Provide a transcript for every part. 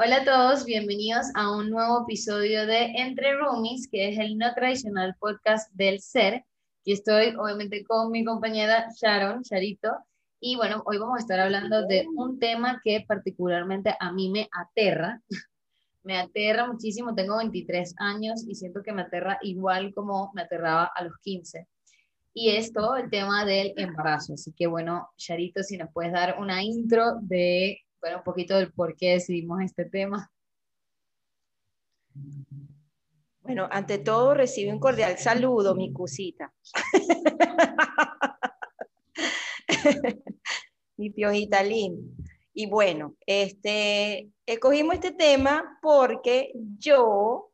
Hola a todos, bienvenidos a un nuevo episodio de Entre Roomies, que es el no tradicional podcast del ser. Y estoy obviamente con mi compañera Sharon, Charito, y bueno, hoy vamos a estar hablando de un tema que particularmente a mí me aterra. me aterra muchísimo, tengo 23 años y siento que me aterra igual como me aterraba a los 15. Y es todo el tema del embarazo. Así que bueno, Charito, si nos puedes dar una intro de bueno, un poquito del por qué decidimos este tema. Bueno, ante todo recibe un cordial saludo, mi cosita. mi piojita linda. Y bueno, este, escogimos este tema porque yo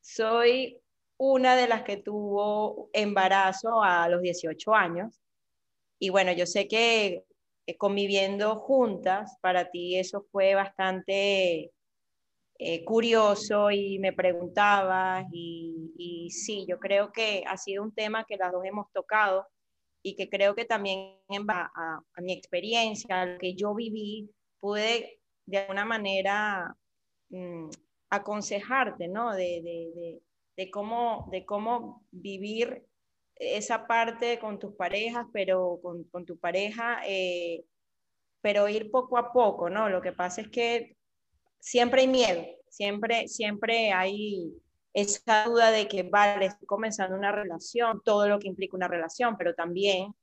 soy una de las que tuvo embarazo a los 18 años. Y bueno, yo sé que eh, conviviendo juntas, para ti eso fue bastante eh, curioso y me preguntabas y, sí, yo creo que ha sido un tema que las dos hemos tocado y que creo que también a, a mi experiencia, a lo que yo viví, pude de alguna manera mm, aconsejarte, ¿no? De, de, de, cómo, de cómo vivir esa parte con tus parejas, pero con, con tu pareja, eh, pero ir poco a poco, ¿no? Lo que pasa es que siempre hay miedo, siempre, siempre hay esa duda de que, vale, estoy comenzando una relación, todo lo que implica una relación, pero también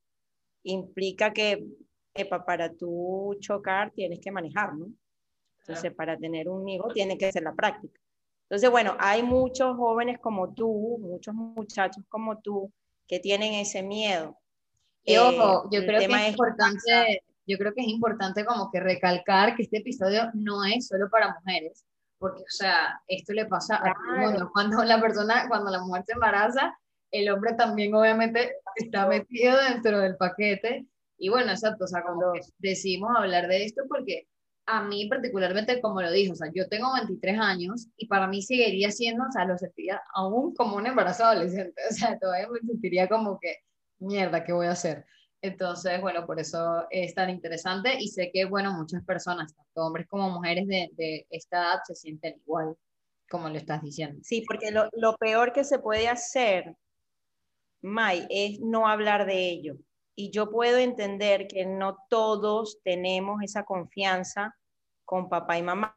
implica que para tú chocar tienes que manejar, ¿no? Entonces, para tener un hijo tiene que ser la práctica. Entonces, bueno, hay muchos jóvenes como tú, muchos muchachos como tú, que tienen ese miedo. Y ojo, yo creo que es importante, yo creo que es importante como que recalcar que este episodio no es solo para mujeres, porque, o sea, esto le pasa a todo el mundo. Cuando la persona, cuando la mujer se embaraza, el hombre también obviamente está metido dentro del paquete. Y bueno, exacto, o sea, como decidimos hablar de esto porque a mí particularmente, como lo dijo, o sea, yo tengo 23 años y para mí seguiría siendo, o sea, lo sentiría aún como un embarazo adolescente, o sea, todavía me sentiría como que, mierda, ¿qué voy a hacer? Entonces, bueno, por eso es tan interesante y sé que, bueno, muchas personas, tanto hombres como mujeres de, de esta edad, se sienten igual, como lo estás diciendo. Sí, porque lo, lo peor que se puede hacer, Mai, es no hablar de ello y yo puedo entender que no todos tenemos esa confianza con papá y mamá.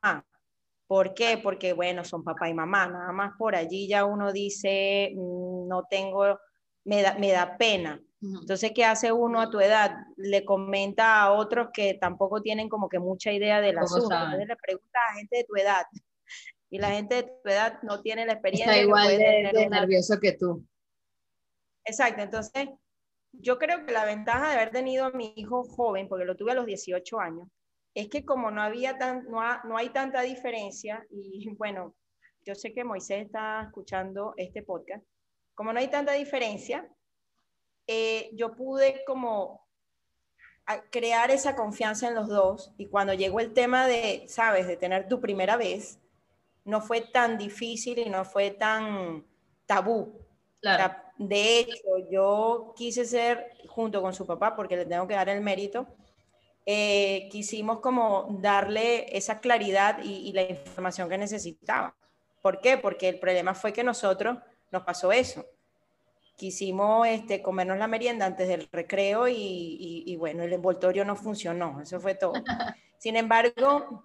¿Por qué? Porque, bueno, son papá y mamá, nada más por allí ya uno dice, mm, no tengo, me da, me da pena. Entonces, ¿qué hace uno a tu edad? Le comenta a otros que tampoco tienen como que mucha idea del asunto. Entonces le pregunta a gente de tu edad. Y la gente de tu edad no tiene la experiencia. Está igual de, nervioso que tú. Exacto, entonces yo creo que la ventaja de haber tenido a mi hijo joven, porque lo tuve a los 18 años, es que como no, había tan, no, no hay tanta diferencia, y bueno, yo sé que Moisés está escuchando este podcast, como no hay tanta diferencia, eh, yo pude como crear esa confianza en los dos y cuando llegó el tema de, sabes, de tener tu primera vez, no fue tan difícil y no fue tan tabú. Claro de hecho, yo quise ser, junto con su papá, porque le tengo que dar el mérito, eh, quisimos como darle esa claridad y, la información que necesitaba. ¿Por qué? Porque el problema fue que nosotros nos pasó eso. Quisimos este, comernos la merienda antes del recreo y, y bueno, el envoltorio no funcionó, eso fue todo. Sin embargo,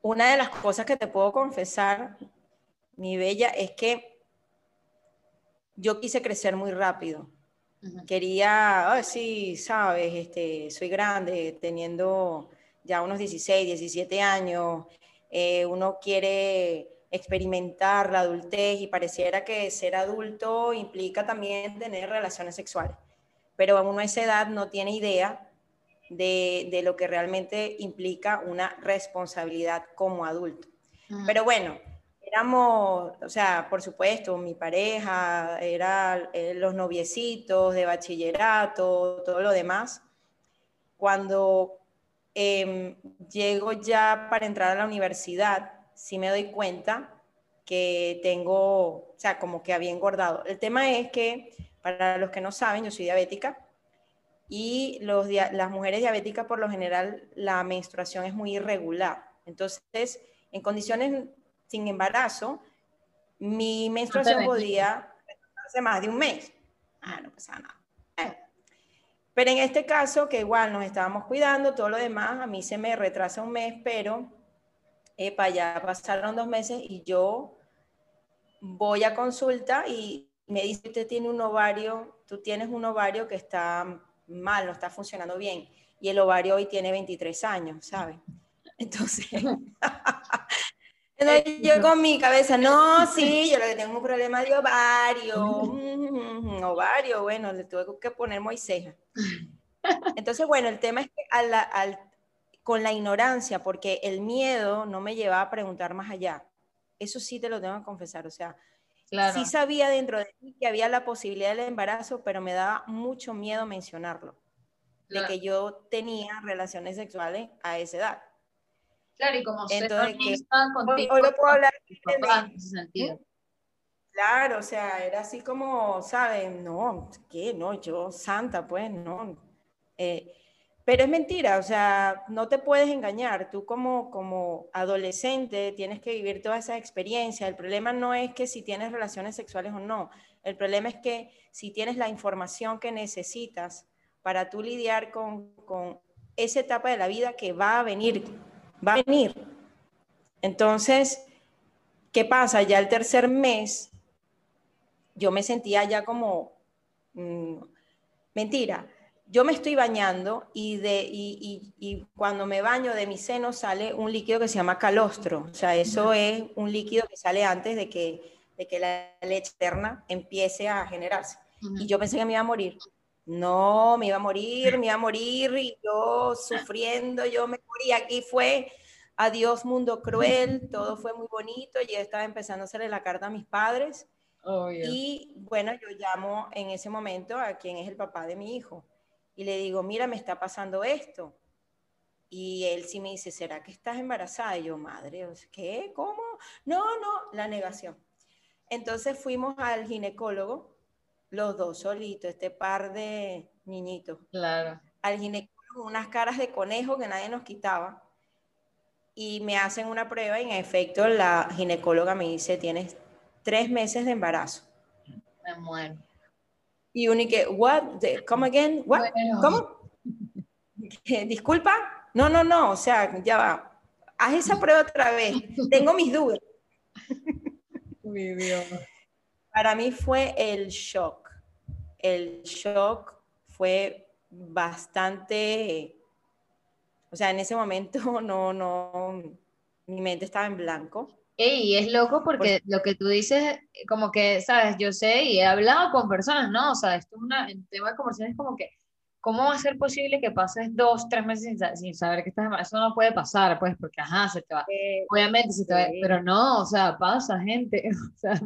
una de las cosas que te puedo confesar, mi bella, es que yo quise crecer muy rápido. Quería, oh, sí, sabes, este, soy grande, teniendo ya unos 16, 17 años, eh, uno quiere experimentar la adultez y pareciera que ser adulto implica también tener relaciones sexuales. Pero uno a esa edad no tiene idea de, de lo que realmente implica una responsabilidad como adulto. Pero bueno, éramos, o sea, por supuesto, mi pareja, era eh, los noviecitos de bachillerato, todo lo demás. Cuando em, llego ya para entrar a la universidad, sí me doy cuenta que tengo, o sea, como que había engordado. El tema es que, para los que no saben, yo soy diabética y los, las mujeres diabéticas por lo general la menstruación es muy irregular. Entonces, en condiciones sin embarazo, mi menstruación podía hace más de un mes. Ah, no pasa nada. Eh. Pero en este caso, que igual nos estábamos cuidando, todo lo demás, a mí se me retrasa un mes, pero para ya pasaron dos meses y yo voy a consulta y me dice, usted tiene un ovario, tú tienes un ovario que está mal, no está funcionando bien. Y el ovario hoy tiene 23 años, ¿sabes? Entonces, yo con mi cabeza, no, sí, yo lo que tengo es un problema de ovario, mm, ovario, bueno, le tuve que poner Moisés. Entonces, bueno, el tema es que al, con la ignorancia, porque el miedo no me llevaba a preguntar más allá. Eso sí te lo tengo que confesar, o sea, sí sabía dentro de mí que había la posibilidad del embarazo, pero me daba mucho miedo mencionarlo, de que yo tenía relaciones sexuales a esa edad. Claro, y como Entonces, que, contigo, hoy, lo puedo hablar en ese sentido. Claro, o sea, era así como, ¿saben? No, ¿qué? No, yo santa, pues, no. Eh, pero es mentira, o sea, no te puedes engañar. Tú como, como adolescente tienes que vivir toda esa experiencia. El problema no es que si tienes relaciones sexuales o no. El problema es que si tienes la información que necesitas para tú lidiar con, con esa etapa de la vida que va a venir, va a venir. Entonces, ¿qué pasa? Ya el tercer mes, yo me sentía ya como, mm, mentira, yo me estoy bañando y, de, y, cuando me baño de mi seno sale un líquido que se llama calostro. O sea, eso es un líquido que sale antes de que, de que la leche externa empiece a generarse. Y yo pensé que me iba a morir. No, me iba a morir, me iba a morir y yo sufriendo, yo me morí. Aquí fue adiós mundo cruel, todo fue muy bonito. Yo estaba empezando a hacerle la carta a mis padres. Y bueno, yo llamo en ese momento a quien es el papá de mi hijo y le digo, mira, me está pasando esto. Y él sí me dice, ¿será que estás embarazada? Y yo, madre, ¿qué? ¿Cómo? No, no, la negación. Entonces fuimos al ginecólogo, los dos solitos, este par de niñitos. Claro. Al ginecólogo, unas caras de conejo que nadie nos quitaba. Y me hacen una prueba y en efecto la ginecóloga me dice, tienes tres meses de embarazo. Me muero. Y uno que, what, come again, what, ¿cómo? Disculpa, no, no, no, o sea, ya va, haz esa prueba otra vez, tengo mis dudas. Para mí fue el shock, el shock fue bastante, o sea, en ese momento no, no, mi mente estaba en blanco y es loco porque lo que tú dices, como que, sabes, yo sé y he hablado con personas, ¿no? O sea, esto es una, tema de conversación es como que, ¿cómo va a ser posible que pases dos, tres meses sin, saber que estás Eso no puede pasar, pues, porque, ajá, se te va. Obviamente se te va, pero no, o sea, pasa, gente. O sea,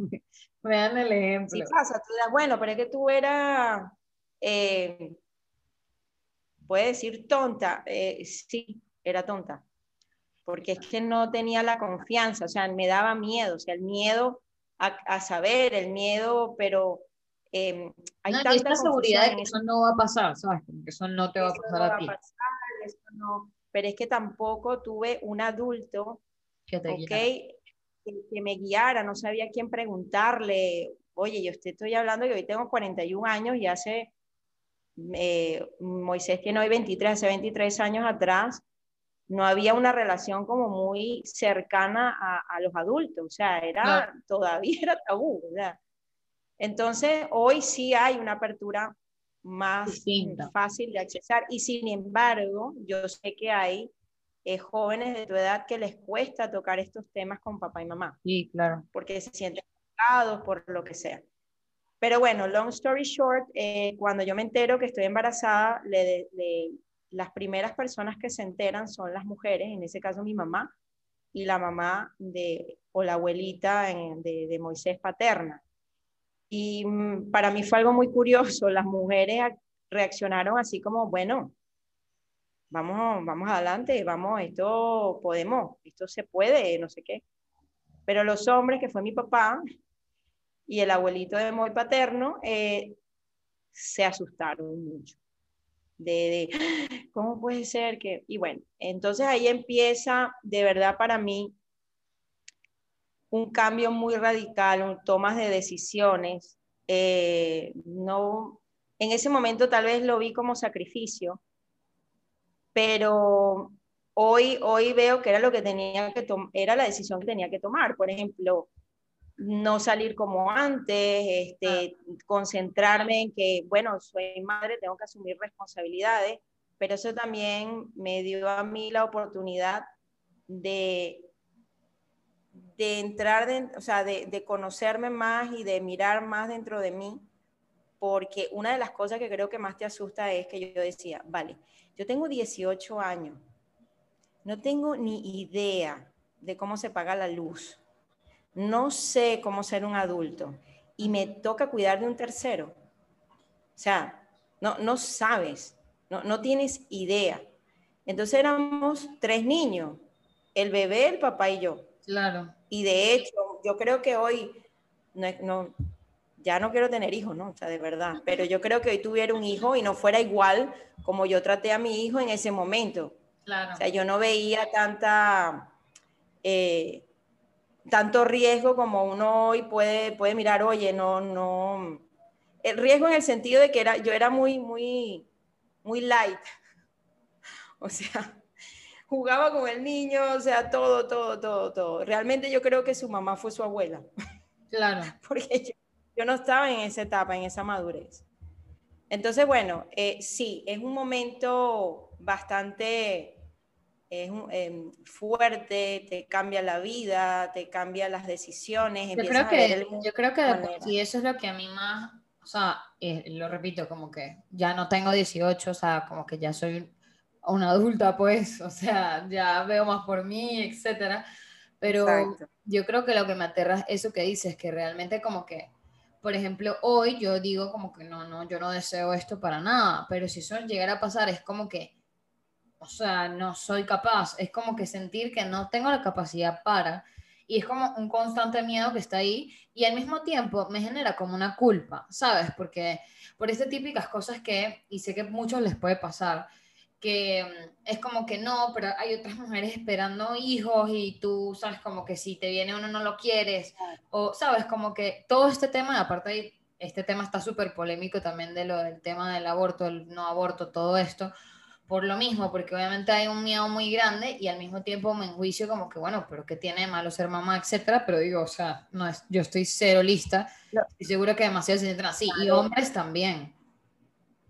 vean el ejemplo. Sí pasa, tú das, bueno, pero es que tú eras, eh, puede decir tonta, eh, sí, era tonta porque es que no tenía la confianza, o sea, me daba miedo, o sea, el miedo a, saber, el miedo, pero eh, hay no, tanta seguridad de que eso no va a pasar, ¿sabes? que eso no te va a pasar a ti. pero es que tampoco tuve un adulto que, que, me guiara, no sabía quién preguntarle, oye, yo estoy hablando que hoy tengo 41 años y hace, eh, Moisés tiene hoy 23, hace 23 años atrás, no había una relación como muy cercana a, los adultos, o sea, era, todavía era tabú, ¿verdad? Entonces, hoy sí hay una apertura más fácil de accesar y sin embargo, yo sé que hay eh, jóvenes de tu edad que les cuesta tocar estos temas con papá y mamá. Sí, claro. Porque se sienten juzgados por lo que sea. Pero bueno, long story short, eh, cuando yo me entero que estoy embarazada, le, le, las primeras personas que se enteran son las mujeres, en ese caso mi mamá, y la mamá de, o la abuelita de, de, Moisés paterna. Y mm, para mí fue algo muy curioso, las mujeres reaccionaron así como, bueno, vamos, vamos adelante, vamos, esto podemos, esto se puede, no sé qué. Pero los hombres, que fue mi papá y el abuelito de Moisés paterno, eh, se asustaron mucho de, cómo puede ser que, y bueno, entonces ahí empieza de verdad para mí un cambio muy radical, un, tomas de decisiones. Eh, no, en ese momento tal vez lo vi como sacrificio, pero hoy, hoy veo que era lo que tenía que era la decisión que tenía que tomar. Por ejemplo, no salir como antes, este, concentrarme en que, bueno, soy madre, tengo que asumir responsabilidades, pero eso también me dio a mí la oportunidad de, de entrar, o sea, de, de conocerme más y de mirar más dentro de mí, porque una de las cosas que creo que más te asusta es que yo decía, vale, yo tengo 18 años, no tengo ni idea de cómo se paga la luz no sé cómo ser un adulto y me toca cuidar de un tercero. O sea, no, no sabes, no, no tienes idea. Entonces éramos tres niños, el bebé, el papá y yo. Claro. Y de hecho, yo creo que hoy, no, ya no quiero tener hijos, ¿no? O sea, de verdad, pero yo creo que hoy tuviera un hijo y no fuera igual como yo traté a mi hijo en ese momento. Claro. O sea, yo no veía tanta... Eh, tanto riesgo como uno hoy puede, puede mirar, oye, no, no, el riesgo en el sentido de que era, yo era muy, muy, muy light, o sea, jugaba con el niño, o sea, todo, todo, todo, todo. Realmente yo creo que su mamá fue su abuela. Claro. Porque yo, yo no estaba en esa etapa, en esa madurez. Entonces, bueno, eh, sí, es un momento bastante es em, fuerte, te cambia la vida, te cambia las decisiones. Yo creo que, yo creo que sí, eso es lo que a mí más, o sea, eh, lo repito, como que ya no tengo 18, o sea, como que ya soy una adulta, pues, o sea, ya veo más por mí, etcétera. Pero yo creo que lo que me aterra es eso que dices, que realmente como que, por ejemplo, hoy yo digo como que no, no, yo no deseo esto para nada, pero si eso llegara a pasar es como que o sea, no soy capaz. Es como que sentir que no tengo la capacidad para. Y es como un constante miedo que está ahí y al mismo tiempo me genera como una culpa, ¿sabes? Porque por estas típicas cosas que, y sé que a muchos les puede pasar, que mm, es como que no, pero hay otras mujeres esperando hijos y tú sabes como que si te viene uno no lo quieres, o sabes como que todo este tema, aparte de este tema está súper polémico también de lo del tema del aborto, el no aborto, todo esto, por lo mismo, porque obviamente hay un miedo muy grande y al mismo tiempo me enjuicio como que, bueno, pero ¿qué tiene de malo ser mamá, etcétera? Pero digo, o sea, no es, yo estoy cero lista y seguro que demasiado se sienten así, y hombres también.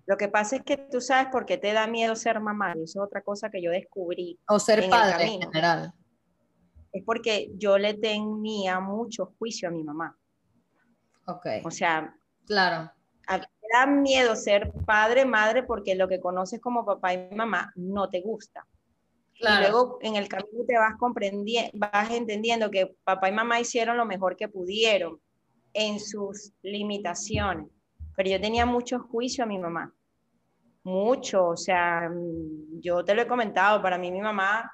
Lo que pasa es que tú sabes por qué te da miedo ser mamá, y eso es otra cosa que yo descubrí. O ser padre en general. Es porque yo le tenía mucho juicio a mi mamá. Ok. O sea, claro da miedo ser padre, madre, porque lo que conoces como papá y mamá no te gusta. Y luego en el camino te vas comprendiendo, vas entendiendo que papá y mamá hicieron lo mejor que pudieron en sus limitaciones. Pero yo tenía mucho juicio a mi mamá. Mucho, o sea, mm, yo te lo he comentado, para mí mi mamá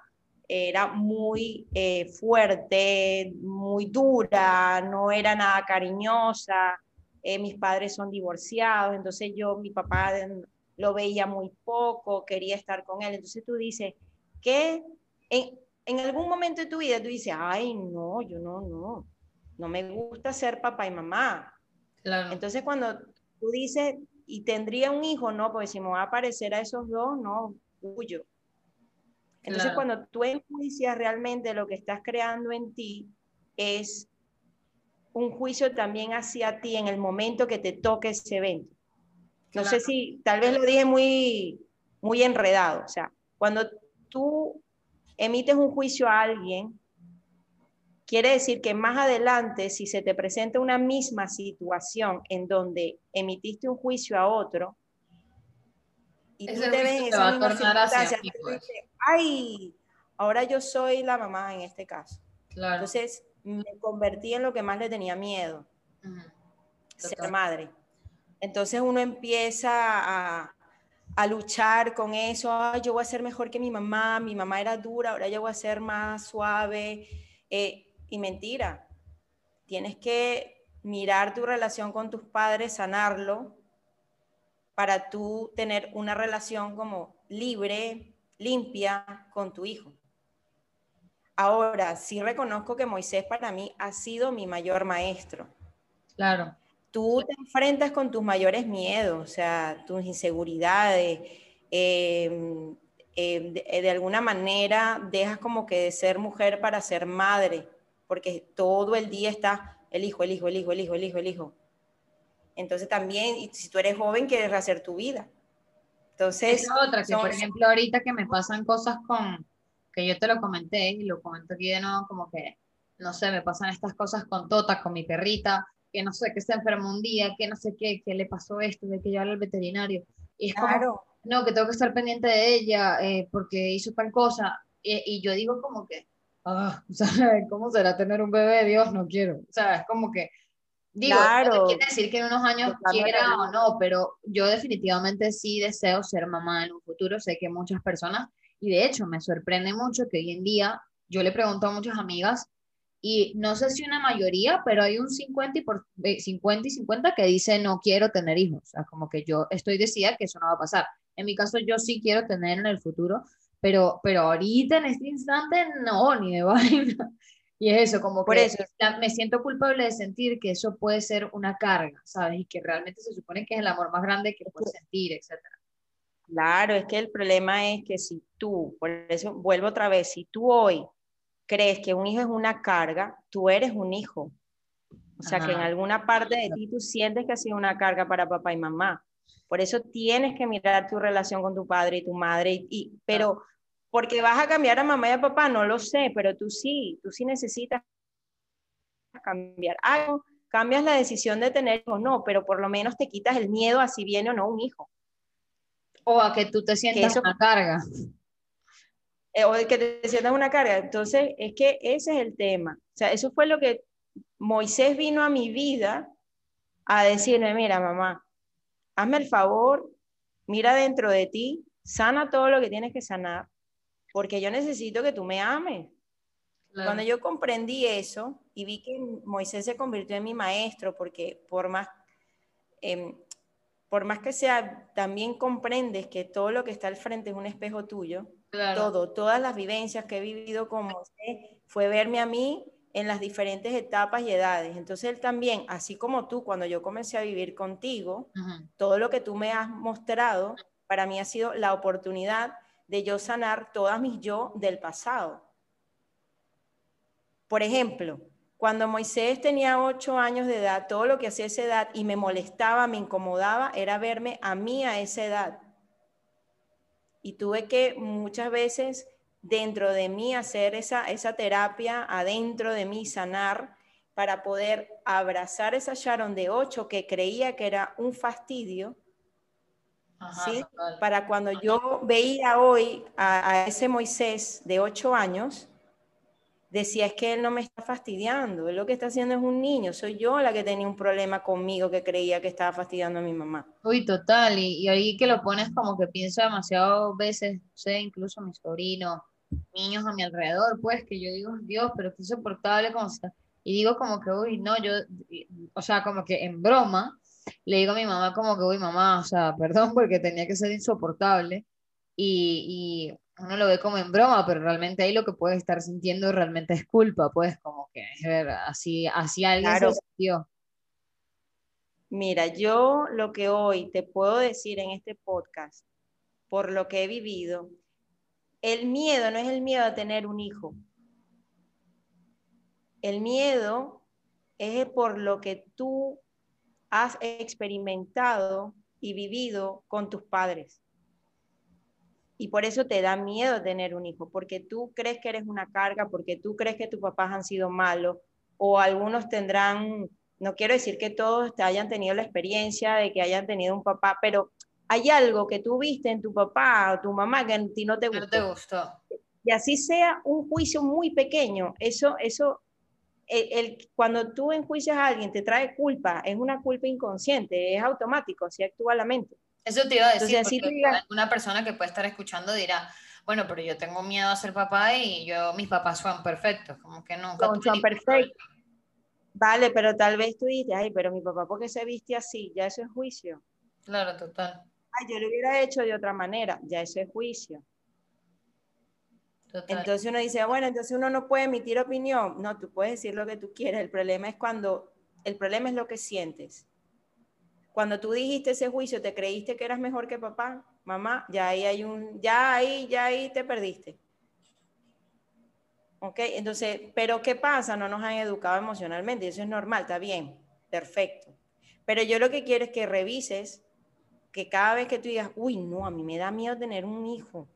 era muy eh, fuerte, muy dura, no era nada cariñosa, eh, mis padres son divorciados, entonces yo, mi papá lo veía muy poco, quería estar con él, entonces tú dices, que en, en algún momento de tu vida tú dices, ay, no, yo no, no, no me gusta ser papá y mamá. Entonces cuando tú dices, y tendría un hijo, no, porque si me va a parecer a esos dos, no, huyo. Entonces cuando tú enjuicias realmente lo que estás creando en ti, es un juicio también hacia ti en el momento que te toque ese evento. No sé si, tal vez lo dije muy, muy enredado. O sea, cuando tú emites un juicio a alguien, quiere decir que más adelante, si se te presenta una misma situación en donde emitiste un juicio a otro, y tú te ves en esa misma circunstancia, pues. ay, ahora yo soy la mamá en este caso. Entonces, me convertí en lo que más le tenía miedo, ser madre. Entonces uno empieza a, a luchar con eso, yo voy a ser mejor que mi mamá, mi mamá era dura, ahora yo voy a ser más suave. Eh, y mentira, tienes que mirar tu relación con tus padres, sanarlo, para tú tener una relación como libre, limpia con tu hijo. Ahora, sí reconozco que Moisés para mí ha sido mi mayor maestro. Claro. Tú te enfrentas con tus mayores miedos, o sea, tus inseguridades. Em, em, de, alguna manera dejas como que de ser mujer para ser madre, porque todo el día está el hijo, el hijo, el hijo, el hijo, el hijo, el hijo. Entonces también, si tú eres joven, quieres hacer tu vida. Entonces... Es otra, que por ejemplo ahorita que me pasan cosas con, que yo te lo comenté y lo comento aquí de nuevo, como que, no sé, me pasan estas cosas con Tota, con mi perrita, que no sé, que se enfermó un día, que no sé qué, que le pasó esto, de que llevarla al veterinario. Y es como, no, que tengo que estar pendiente de ella eh, porque hizo tal cosa. Y, yo digo como que, ah, ¿cómo será tener un bebé? Dios, no quiero. O sea, es como que, digo, no quiere decir que en unos años quiera o no, pero yo definitivamente sí deseo ser mamá en un futuro. Sé que muchas personas y de hecho, me sorprende mucho que hoy en día yo le pregunto a muchas amigas y no sé si una mayoría, pero hay un 50 y, por, 50 y 50 que dice no quiero tener hijos. O sea, como que yo estoy decidida que eso no va a pasar. En mi caso, yo sí quiero tener en el futuro, pero, pero ahorita en este instante no, ni de vaina. Y es eso, como por eso me siento culpable de sentir que eso puede ser una carga, ¿sabes? Y que realmente se supone que es el amor más grande que puedes sentir, etcétera. Claro, es que el problema es que si tú, por eso vuelvo otra vez, si tú hoy crees que un hijo es una carga, tú eres un hijo. O sea, que en alguna parte de ti tú sientes que ha sido una carga para papá y mamá. Por eso tienes que mirar tu relación con tu padre y tu madre, y, pero porque vas a cambiar a mamá y a papá, no lo sé, pero tú sí, tú sí necesitas cambiar algo, cambias la decisión de tener o no, pero por lo menos te quitas el miedo a si viene o no un hijo. O a que tú te sientas una carga. Eh, o que te sientas una carga. Entonces, es que ese es el tema. O sea, eso fue lo que Moisés vino a mi vida a decirme, mira, mamá, hazme el favor, mira dentro de ti, sana todo lo que tienes que sanar, porque yo necesito que tú me ames. Cuando yo comprendí eso y vi que Moisés se convirtió en mi maestro, porque por más, em, por más que sea, también comprendes que todo lo que está al frente es un espejo tuyo. Todo, todas las vivencias que he vivido con José fue verme a mí en las diferentes etapas y edades. Entonces él también, así como tú, cuando yo comencé a vivir contigo, todo lo que tú me has mostrado, para mí ha sido la oportunidad de yo sanar todas mis yo del pasado. Por ejemplo, cuando Moisés tenía ocho años de edad, todo lo que hacía esa edad y me molestaba, me incomodaba, era verme a mí a esa edad. Y tuve que muchas veces dentro de mí hacer esa, esa terapia, adentro de mí sanar, para poder abrazar esa Sharon de ocho que creía que era un fastidio, ¿sí? Para cuando yo veía hoy a, a, ese Moisés de ocho años, decía es que él no me está fastidiando, él lo que está haciendo es un niño, soy yo la que tenía un problema conmigo que creía que estaba fastidiando a mi mamá. Uy, total, y, ahí que lo pones como que pienso demasiado veces, sé, incluso mis sobrinos, niños a mi alrededor, pues que yo digo, Dios, pero qué insoportable como está. Y digo como que, uy, no, yo, o sea, como que en broma, le digo a mi mamá como que, uy, mamá, o sea, perdón porque tenía que ser insoportable. Y, y uno lo ve como en broma, pero realmente ahí lo que puede estar sintiendo realmente es culpa, pues como que así, así alguien se sintió. Mira, yo lo que hoy te puedo decir en este podcast, por lo que he vivido, el miedo no es el miedo a tener un hijo. El miedo es por lo que tú has experimentado y vivido con tus padres y por eso te da miedo tener un hijo, porque tú crees que eres una carga, porque tú crees que tus papás han sido malos, o algunos tendrán, no quiero decir que todos te hayan tenido la experiencia de que hayan tenido un papá, pero hay algo que tú viste en tu papá o tu mamá que a ti no te gustó. No te gustó. Y así sea un juicio muy pequeño, eso, eso, el, cuando tú enjuicias a alguien te trae culpa, es una culpa inconsciente, es automático, así actúa la mente. Eso te iba a decir, Entonces, porque alguna persona que puede estar escuchando dirá, bueno, pero yo tengo miedo a ser papá y yo, mis papás son perfectos, como que nunca. Son, perfectos. Vale, pero tal vez tú dices, ay, pero mi papá, ¿por qué se viste así? Ya eso es juicio. Claro, total. Ay, yo lo hubiera hecho de otra manera, ya eso es juicio. Entonces uno dice, bueno, entonces uno no puede emitir opinión. No, tú puedes decir lo que tú quieras. El problema es cuando, el problema es lo que sientes. Cuando tú dijiste ese juicio, te creíste que eras mejor que papá, mamá, ya ahí hay un, ya ahí, ya ahí te perdiste. ¿Ok? Entonces, pero ¿qué pasa? No nos han educado emocionalmente, eso es normal, está bien, perfecto. Pero yo lo que quiero es que revises que cada vez que tú digas, uy, no, a mí me da miedo tener un hijo.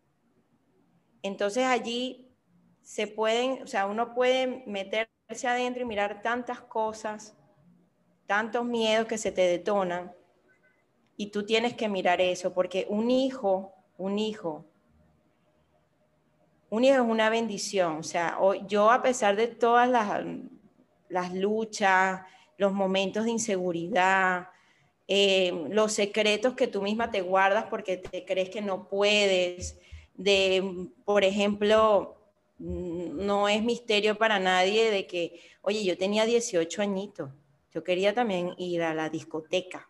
Entonces allí se pueden, o sea, uno puede meterse adentro y mirar tantas cosas, tantos miedos que se te detonan, y tú tienes que mirar eso, porque un hijo, un hijo, un hijo es una bendición. O sea, yo a pesar de todas las, luchas, los momentos de inseguridad, eh, los secretos que tú misma te guardas porque te crees que no puedes, de, por ejemplo, no es misterio para nadie de que, oye, yo tenía 18 añitos, yo quería también ir a la discoteca.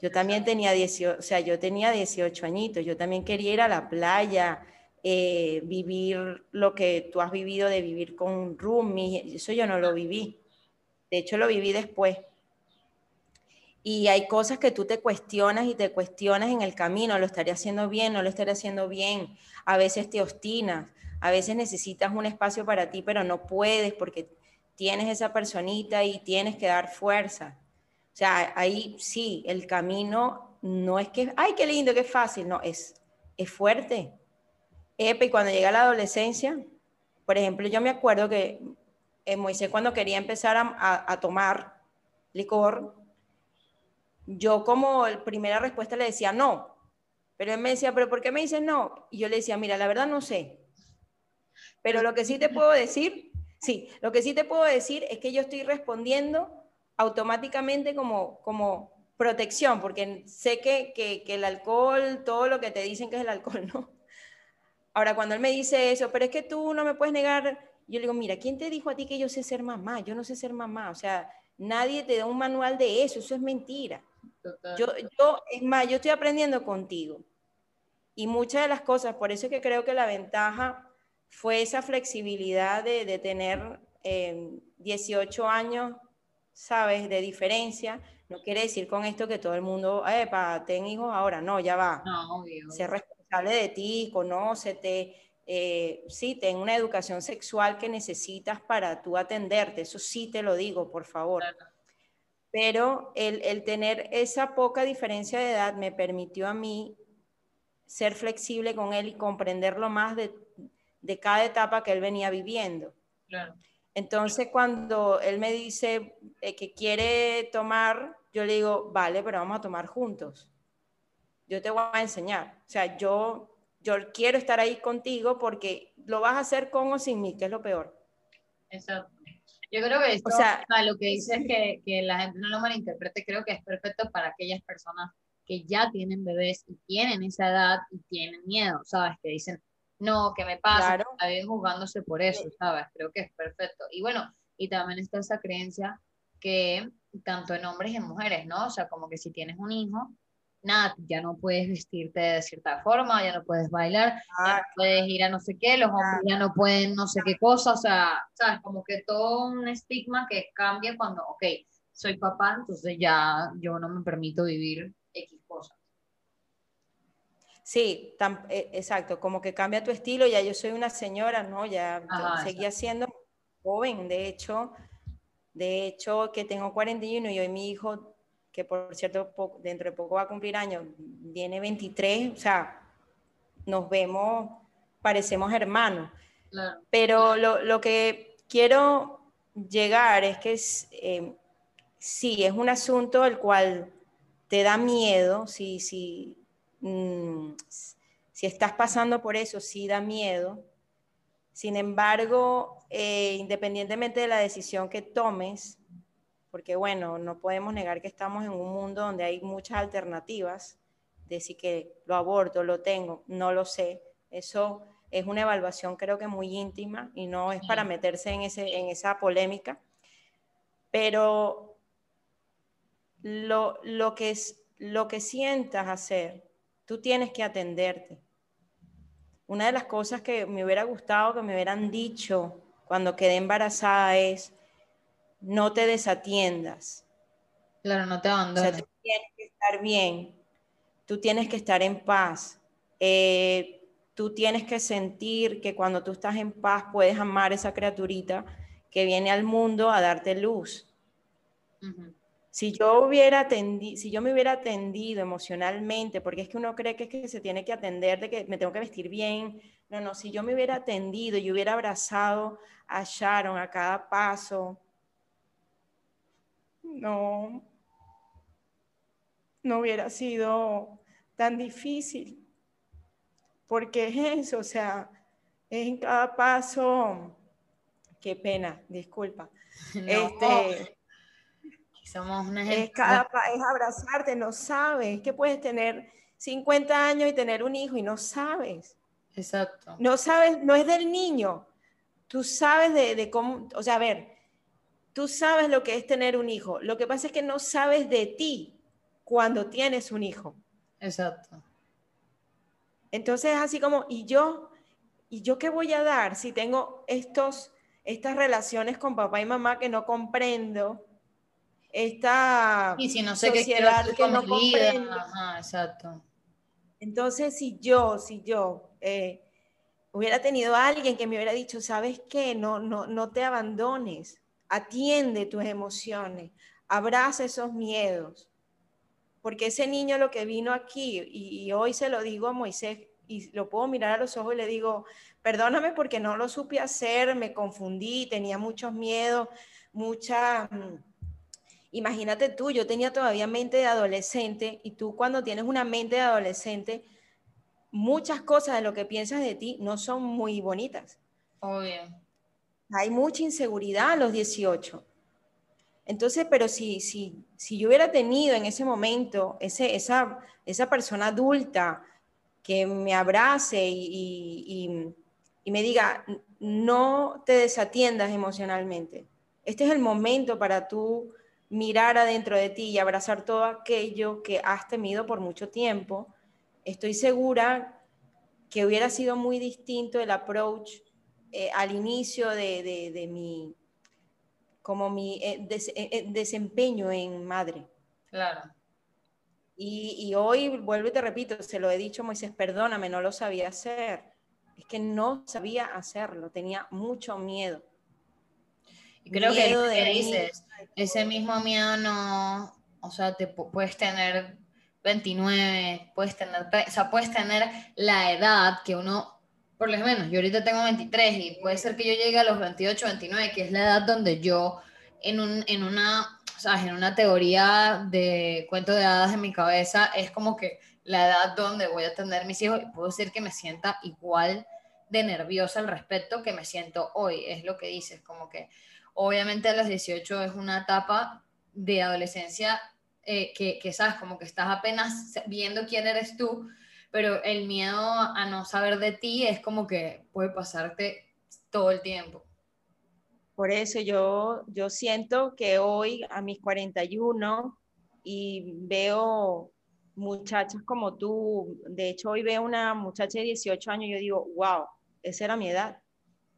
Yo también tenía 18, o sea, yo tenía 18 añitos, yo también quería ir a la playa, eh, vivir lo que tú has vivido de vivir con roomies, eso yo no lo viví. De hecho, lo viví después. Y hay cosas que tú te cuestionas y te cuestionas en el camino, lo estaré haciendo bien, no lo estaré haciendo bien. A veces te obstinas, a veces necesitas un espacio para ti, pero no puedes porque tienes esa personita y tienes que dar fuerza. O sea, ahí sí, el camino no es que, ay, qué lindo, qué fácil, no, es, es fuerte. Epe, y cuando llega la adolescencia, por ejemplo, yo me acuerdo que eh, Moisés cuando quería empezar a, tomar licor, yo como primera respuesta le decía no, pero él me decía, pero ¿por qué me dices no? Y yo le decía, mira, la verdad no sé, pero lo que sí te puedo decir, sí, lo que sí te puedo decir es que yo estoy respondiendo automáticamente como, como protección, porque sé que, que, que el alcohol, todo lo que te dicen que es el alcohol, ¿no? Ahora, cuando él me dice eso, pero es que tú no me puedes negar yo le digo, mira, ¿quién te dijo a ti que yo sé ser mamá? Yo no sé ser mamá. O sea, nadie te da un manual de eso, eso es mentira. Yo, yo, es más, yo estoy aprendiendo contigo. Y muchas de las cosas, por eso es que creo que la ventaja fue esa flexibilidad de, de tener 18 em, años, ¿sabes?, de diferencia. No quiere decir con esto que todo el mundo, epa, ten hijos ahora. No, ya va. No, obvio. Ser responsable de ti, conócete, eh, sí, ten una educación sexual que necesitas para tú atenderte, eso sí te lo digo, por favor. Pero el, tener esa poca diferencia de edad me permitió a mí ser flexible con él y comprenderlo más de, cada etapa que él venía viviendo. Entonces, cuando él me dice eh, que quiere tomar, yo le digo, vale, pero vamos a tomar juntos. Yo te voy a enseñar. O sea, yo yo quiero estar ahí contigo porque lo vas a hacer con o sin mí, que es lo peor. Exacto. Yo creo que o sea, lo que dices es que, que la gente no lo malinterprete, creo que es perfecto para aquellas personas que ya tienen bebés y tienen esa edad y tienen miedo, ¿sabes? Que dicen, no, ¿qué me pasa? Claro. Está jugándose por eso, ¿sabes? Creo que es perfecto. Y bueno, y también está esa creencia que tanto en hombres y en mujeres, ¿no? O sea, como que si tienes un hijo, nada, ya no puedes vestirte de cierta forma, ya no puedes bailar, ya no puedes ir a no sé qué, los hombres ya no pueden no sé qué cosa, o sea, sabes, como que todo un estigma que cambia cuando, ok, soy papá, entonces ya yo no me permito vivir X cosas. Sí, e, exacto, como que cambia tu estilo, ya yo soy una señora, ¿no? Ya seguía siendo joven, de hecho, de hecho que tengo 41 y hoy mi hijo que por cierto dentro de poco va a cumplir años, viene 23, o sea, nos vemos, parecemos hermanos. Pero lo, lo, que quiero llegar es que es, eh, sí, es un asunto el cual te da miedo, si, si, mm, si estás pasando por eso, sí da miedo. Sin embargo, eh, independientemente de la decisión que tomes, porque bueno, no podemos negar que estamos en un mundo donde hay muchas alternativas, decir que lo aborto, lo tengo, no lo sé. Eso es una evaluación creo que muy íntima y no es para meterse en, ese, en esa polémica, pero lo, lo, que es, lo que sientas hacer, tú tienes que atenderte. una de las cosas que me hubiera gustado que me hubieran dicho cuando quedé embarazada es, no te desatiendas. Claro, no te abandones. O sea, tú tienes que estar bien, tú tienes que estar en paz. Eh, tú tienes que sentir que cuando tú estás en paz puedes amar esa criaturita que viene al mundo a darte luz. Si yo hubiera atendido, si yo me hubiera atendido emocionalmente, porque es que uno cree que es que se tiene que atender, de que me tengo que vestir bien. No, no, si yo me hubiera atendido y hubiera abrazado a Sharon a cada paso, no, no hubiera sido tan difícil porque es eso, o sea, es en cada paso, qué pena, disculpa. este, somos una es, cada, es abrazarte, no sabes, que puedes tener 50 años y tener un hijo y no sabes. Exacto. No sabes, no es del niño, tú sabes de, de cómo, o sea, a ver, tú sabes lo que es tener un hijo, lo que pasa es que no sabes de ti cuando tienes un hijo. Exacto. Entonces, así como, ¿y yo? ¿Y yo qué voy a dar si tengo estos, estas relaciones con papá y mamá que no comprendo? Esta y si no sé sociedad qué que no comprendo. exacto. Entonces, si yo, si yo eh, hubiera tenido a alguien que me hubiera dicho, ¿sabes qué? No, no, no te abandones, atiende tus emociones, abraza esos miedos, porque ese niño lo que vino aquí, y, hoy se lo digo a Moisés, y lo puedo mirar a los ojos y le digo, perdóname porque no lo supe hacer, me confundí, tenía muchos miedos, mucha... Mm, imagínate tú, yo tenía todavía mente de adolescente y tú cuando tienes una mente de adolescente, muchas cosas de lo que piensas de ti no son muy bonitas. Obvio. Hay mucha inseguridad a los 18. Entonces, pero si, si, si yo hubiera tenido en ese momento ese, esa, esa persona adulta que me abrace y, y, me diga, no te desatiendas emocionalmente. Este es el momento para tú mirar adentro de ti y abrazar todo aquello que has temido por mucho tiempo. Estoy segura que hubiera sido muy distinto el approach eh, al inicio de, de, de, mi, como mi eh, eh, eh, desempeño en madre. Claro. Y, y, hoy, vuelvo y te repito, se lo he dicho Moisés, perdóname, no lo sabía hacer. Es que no sabía hacerlo, tenía mucho miedo. Y creo que, que dices, ese mismo miedo no, o sea, te puedes tener 29, puedes tener, o sea, puedes tener la edad que uno por lo menos, yo ahorita tengo 23 y puede ser que yo llegue a los 28, 29, que es la edad donde yo, en, un, en, una, en una teoría de cuento de hadas en mi cabeza, es como que la edad donde voy a tener mis hijos y puedo decir que me sienta igual de nerviosa al respecto que me siento hoy, es lo que dices, como que obviamente a los 18 es una etapa de adolescencia eh, que, que, sabes, como que estás apenas viendo quién eres tú, pero el miedo a no saber de ti es como que puede pasarte todo el tiempo. Por eso yo, yo siento que hoy a mis 41 y veo muchachas como tú, de hecho hoy veo una muchacha de 18 años y yo digo, wow, esa era mi edad.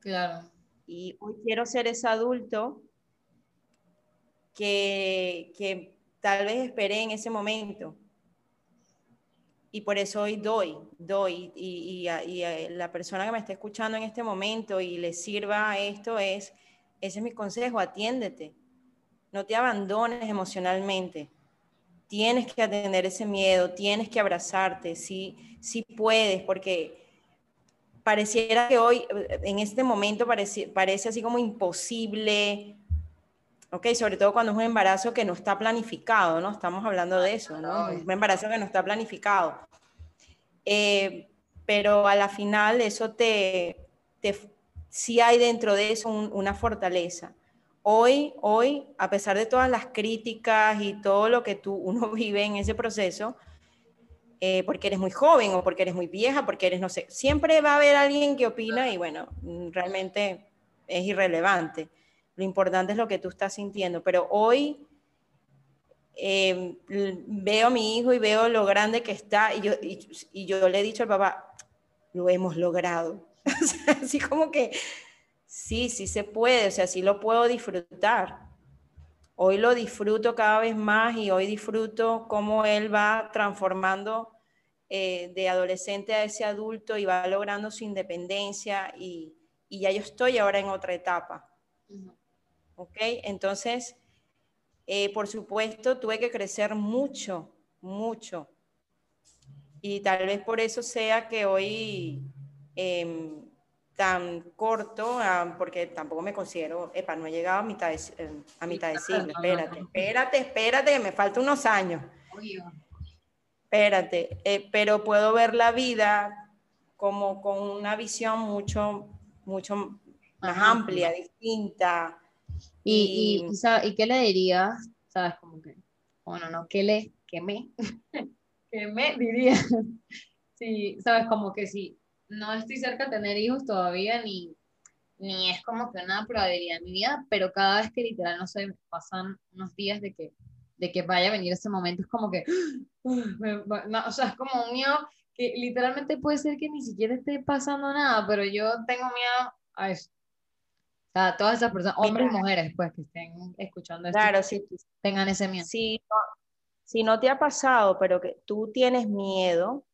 Claro. Y hoy quiero ser ese adulto que, que tal vez esperé en ese momento y por eso hoy doy, doy, y, la persona que me está escuchando en este momento y le sirva esto es, ese es mi consejo, atiéndete, no te abandones emocionalmente, tienes que atender ese miedo, tienes que abrazarte, si sí puedes, porque pareciera que hoy, en este momento, parece, parece así como imposible, ¿ok? Sobre todo cuando es un embarazo que no está planificado, ¿no? Estamos hablando de eso, ¿no? Un embarazo que no está planificado. Eh, pero a la final eso te, te sí hay dentro de eso una fortaleza. Hoy, hoy, a pesar de todas las críticas y todo lo que tú, uno vive en ese proceso, eh, porque eres muy joven o porque eres muy vieja, porque eres, no sé, siempre va a haber alguien que opina y bueno, realmente es irrelevante. Lo importante es lo que tú estás sintiendo. Pero hoy eh, veo a mi hijo y veo lo grande que está y yo, le he dicho al papá, lo hemos logrado. así como que sí, sí se puede, o sea, sí lo puedo disfrutar. Hoy lo disfruto cada vez más y hoy disfruto cómo él va transformando eh, de adolescente a ese adulto y va logrando su independencia y, ya yo estoy ahora en otra etapa. ¿Ok? Entonces, eh, por supuesto, tuve que crecer mucho, mucho. Y tal vez por eso sea que hoy em, tan corto, ah, porque tampoco me considero, epa, no he llegado a mitad de, em, a mitad de siglo, espérate, espérate, espérate, que me falta unos años. Espérate, eh, pero puedo ver la vida como con una visión mucho, mucho más amplia, distinta. ¿Y, y, y, qué le dirías? ¿Sabes? Como que, bueno, no, ¿qué le, qué me, qué me diría? Sí, ¿sabes? Como que si no estoy cerca de tener hijos todavía, ni, ni es como que una probabilidad en mi vida, pero cada vez que literal, no sé, pasan unos días de que de que vaya a venir ese momento, es como que, o sea, es como un miedo que literalmente puede ser que ni siquiera esté pasando nada, pero yo tengo miedo a eso. O sea, todas esas personas, hombres y mujeres, pues, que estén escuchando esto, claro, sí. tengan ese miedo. Si no, si no te ha pasado, pero que tú tienes miedo,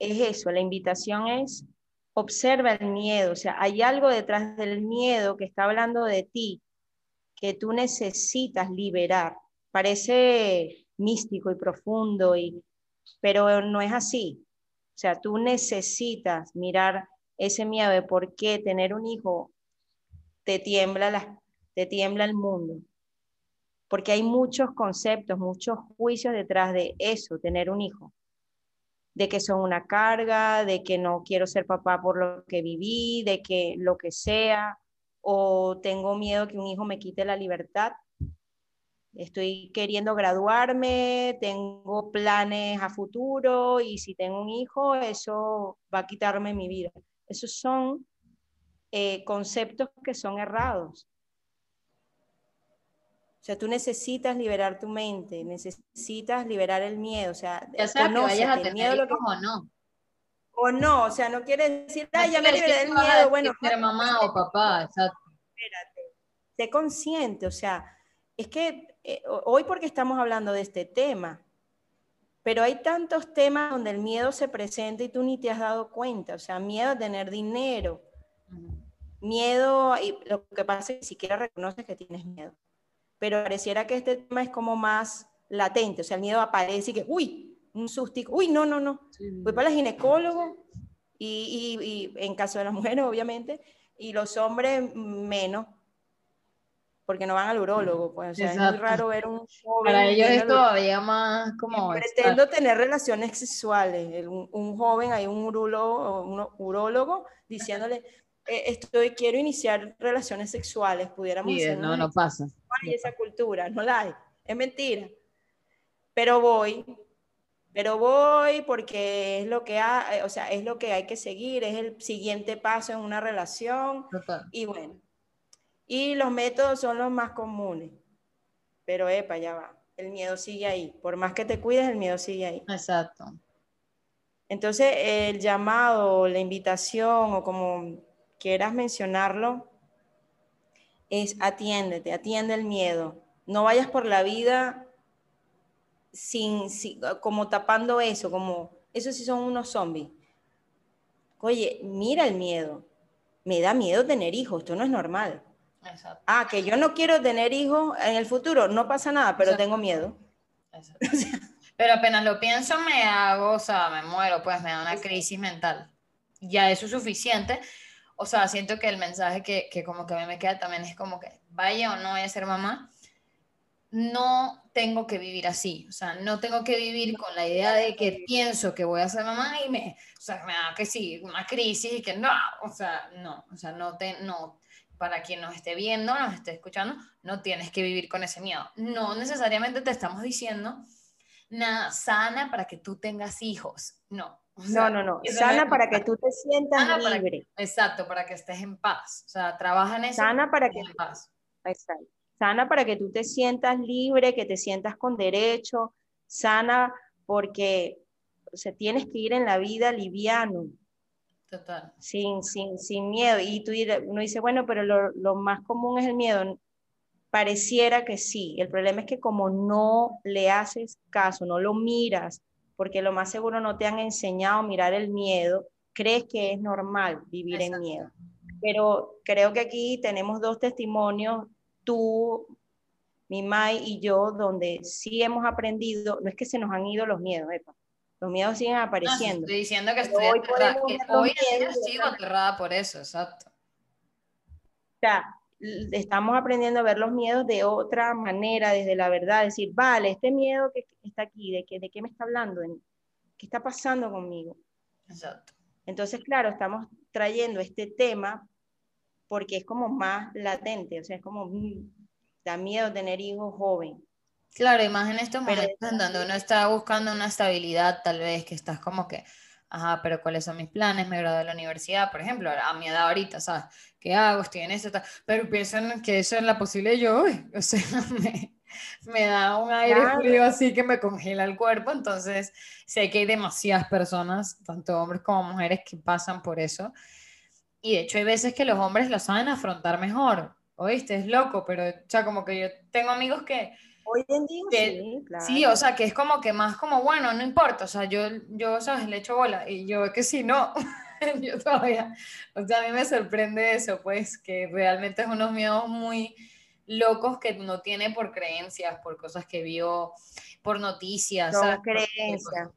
es eso, la invitación es observa el miedo, o sea, hay algo detrás del miedo que está hablando de ti, que tú necesitas liberar. Parece místico y profundo, y, pero no es así. O sea, tú necesitas mirar ese miedo de por qué tener un hijo te tiembla, la, te tiembla el mundo. Porque hay muchos conceptos, muchos juicios detrás de eso, tener un hijo. De que son una carga, de que no quiero ser papá por lo que viví, de que lo que sea o tengo miedo que un hijo me quite la libertad. Estoy queriendo graduarme, tengo planes a futuro y si tengo un hijo, eso va a quitarme mi vida. Esos son eh, conceptos que son errados. O sea, tú necesitas liberar tu mente, necesitas liberar el miedo. O sea, ya que vayas a tener miedo lo que... o no o no, o sea, no quiere decir, ay, ya me liberé del miedo, bueno. Ser mamá o papá, exacto. Espérate, sé consciente, o sea, es que eh, hoy porque estamos hablando de este tema, pero hay tantos temas donde el miedo se presenta y tú ni te has dado cuenta, o sea, miedo a tener dinero, miedo, y lo que pasa es que siquiera reconoces que tienes miedo, pero pareciera que este tema es como más latente, o sea, el miedo aparece y que, uy, un sustico, uy, no, no, no, voy para el ginecólogo y, y, en caso de las mujeres, obviamente, y los hombres menos, porque no van al urólogo, pues, o sea, es muy raro ver un joven. Para ellos es todavía más como. Pretendo tener relaciones sexuales, un, un, joven, hay un urólogo, un urólogo diciéndole, eh, estoy, quiero iniciar relaciones sexuales, pudiéramos decir. No, no pasa. hay esa cultura, no la hay, es mentira. Pero voy, pero voy porque es lo que hay, o sea, es lo que hay que seguir, es el siguiente paso en una relación y bueno. Y los métodos son los más comunes. Pero epa, ya va. El miedo sigue ahí. Por más que te cuides, el miedo sigue ahí. Exacto. Entonces, el llamado, la invitación o como quieras mencionarlo, es atiéndete, atiende el miedo. No vayas por la vida sin, como tapando eso, como, eso sí son unos zombies. Oye, mira el miedo. Me da miedo tener hijos, esto no es normal. Ah, que yo no quiero tener hijos en el futuro, no pasa nada, pero tengo miedo. pero apenas lo pienso, me hago, o sea, me muero, pues me da una crisis mental. Ya eso es suficiente. O sea, siento que el mensaje que, que como que a mí me queda también es como que vaya o no voy a ser mamá, no tengo que vivir así, o sea, no tengo que vivir con la idea de que pienso que voy a ser mamá y me, o sea, me da que sí, una crisis y que no, o sea, no, o sea, no te, no, para quien nos esté viendo, nos esté escuchando, no tienes que vivir con ese miedo. No necesariamente te estamos diciendo nada sana para que tú tengas hijos, no. no, no, no, sana para que tú te sientas libre. exacto, para que estés en paz, o sea, trabaja en eso. Sana para que en paz. Exacto sana para que tú te sientas libre, que te sientas con derecho, sana porque o sea, tienes que ir en la vida liviano. Total. Sin, sin, sin miedo. Y tú uno dice, bueno, pero lo, lo más común es el miedo. Pareciera que sí. El problema es que como no le haces caso, no lo miras, porque lo más seguro no te han enseñado a mirar el miedo, crees que es normal vivir en miedo. Pero creo que aquí tenemos dos testimonios, tú, mi Mai y yo, donde sí hemos aprendido, no es que se nos han ido los miedos, los miedos siguen apareciendo. estoy diciendo que estoy aterrada, hoy, sigo aterrada por eso, exacto. O sea, estamos aprendiendo a ver los miedos de otra manera, desde la verdad, decir, vale, este miedo que está aquí, ¿de qué, de qué me está hablando? ¿Qué está pasando conmigo? Exacto. Entonces, claro, estamos trayendo este tema porque es como más latente, o sea, es como, mm, da miedo tener hijos joven. Claro, y más en estos momentos en donde uno está buscando una estabilidad, tal vez, que estás como que, ajá, pero ¿cuáles son mis planes? Me gradué de la universidad, por ejemplo, a mi edad ahorita, ¿sabes? ¿Qué hago? Estoy en esto, pero piensan que eso es la posible yo, o sea, me, me da un aire frío así que me congela el cuerpo, entonces sé que hay demasiadas personas, tanto hombres como mujeres, que pasan por eso, y de hecho hay veces que los hombres lo saben afrontar mejor, oíste, es loco, pero ya como que yo tengo amigos que Hoy en día sí, claro. Sí, o sea, que es como que más como, bueno, no importa, o sea, yo, yo ¿sabes? Le echo bola y yo que sí, no, yo todavía, o sea, a mí me sorprende eso, pues, que realmente es unos miedos muy locos que no tiene por creencias, por cosas que vio, por noticias. Son creencias,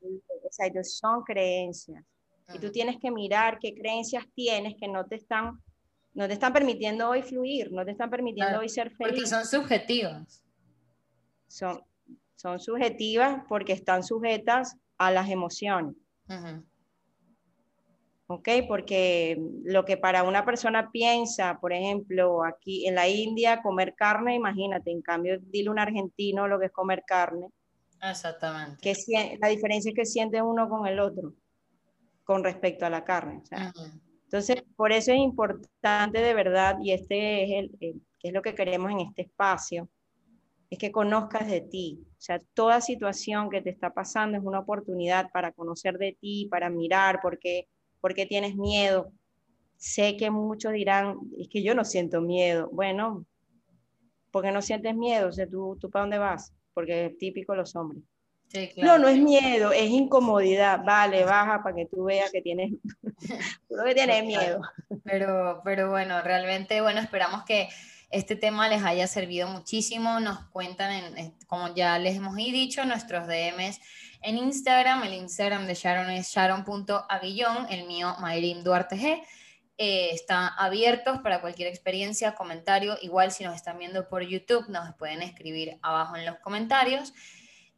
exacto, son creencias. Y tú tienes que mirar qué creencias tienes que no te están, no te están permitiendo hoy fluir, no te están permitiendo hoy ser feliz. Porque son subjetivas son, son subjetivas porque están sujetas a las emociones. ¿Ok? Porque lo que para una persona piensa, por ejemplo, aquí en la India, comer carne, imagínate, en cambio, dile a un argentino lo que es comer carne. Exactamente. Que la diferencia es que siente uno con el otro con respecto a la carne. Entonces, por eso es importante de verdad, y este es, el, es lo que queremos en este espacio, es que conozcas de ti. O sea, toda situación que te está pasando es una oportunidad para conocer de ti, para mirar por qué, por qué tienes miedo. Sé que muchos dirán, es que yo no siento miedo. Bueno, ¿por qué no sientes miedo? O sea, ¿tú, tú para dónde vas? Porque es típico los hombres. No, no es miedo, es incomodidad. Vale, baja para que tú veas que tienes, que tienes miedo. Pero, pero bueno, realmente, bueno, esperamos que este tema les haya servido muchísimo. Nos cuentan, en, como ya les hemos dicho, nuestros DMs en Instagram. El Instagram de Sharon es sharon.aguillón, el mío Mayrim Duarte G. Eh, está abiertos para cualquier experiencia, comentario. Igual si nos están viendo por YouTube, nos pueden escribir abajo en los comentarios.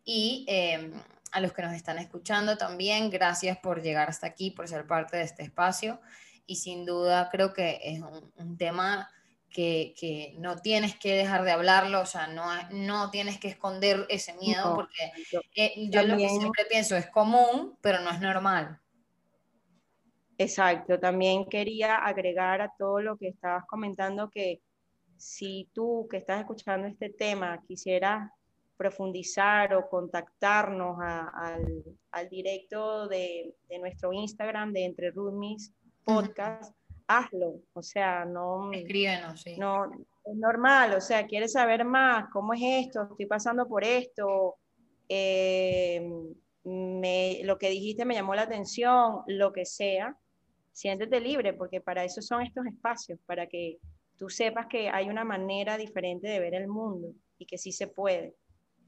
Y em, a los que nos están escuchando también, gracias por llegar hasta aquí, por ser parte de este espacio. Y sin duda creo que es un tema que, no tienes que dejar de hablarlo, o sea, no, no tienes que esconder ese miedo, porque eh, yo lo que siempre pienso es común, pero no es normal. Exacto, también quería agregar a todo lo que estabas comentando que si tú que estás escuchando este tema quisieras profundizar o contactarnos al, al, directo de, de, nuestro Instagram de Entre Rudmis Podcast, hazlo, o sea, no... Escríbenos, sí. No, es normal, o sea, quieres saber más, cómo es esto, estoy pasando por esto, eh, me, lo que dijiste me llamó la atención, lo que sea, siéntete libre, porque para eso son estos espacios, para que tú sepas que hay una manera diferente de ver el mundo y que sí se puede.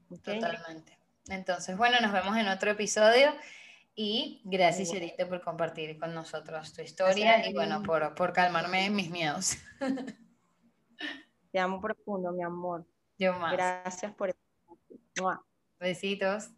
Totalmente. Entonces, bueno, nos vemos en otro episodio. Y gracias, Yerita, por compartir con nosotros tu historia y bueno, por, por calmarme mis miedos. Te amo profundo, mi amor. Yo más. Gracias por Besitos.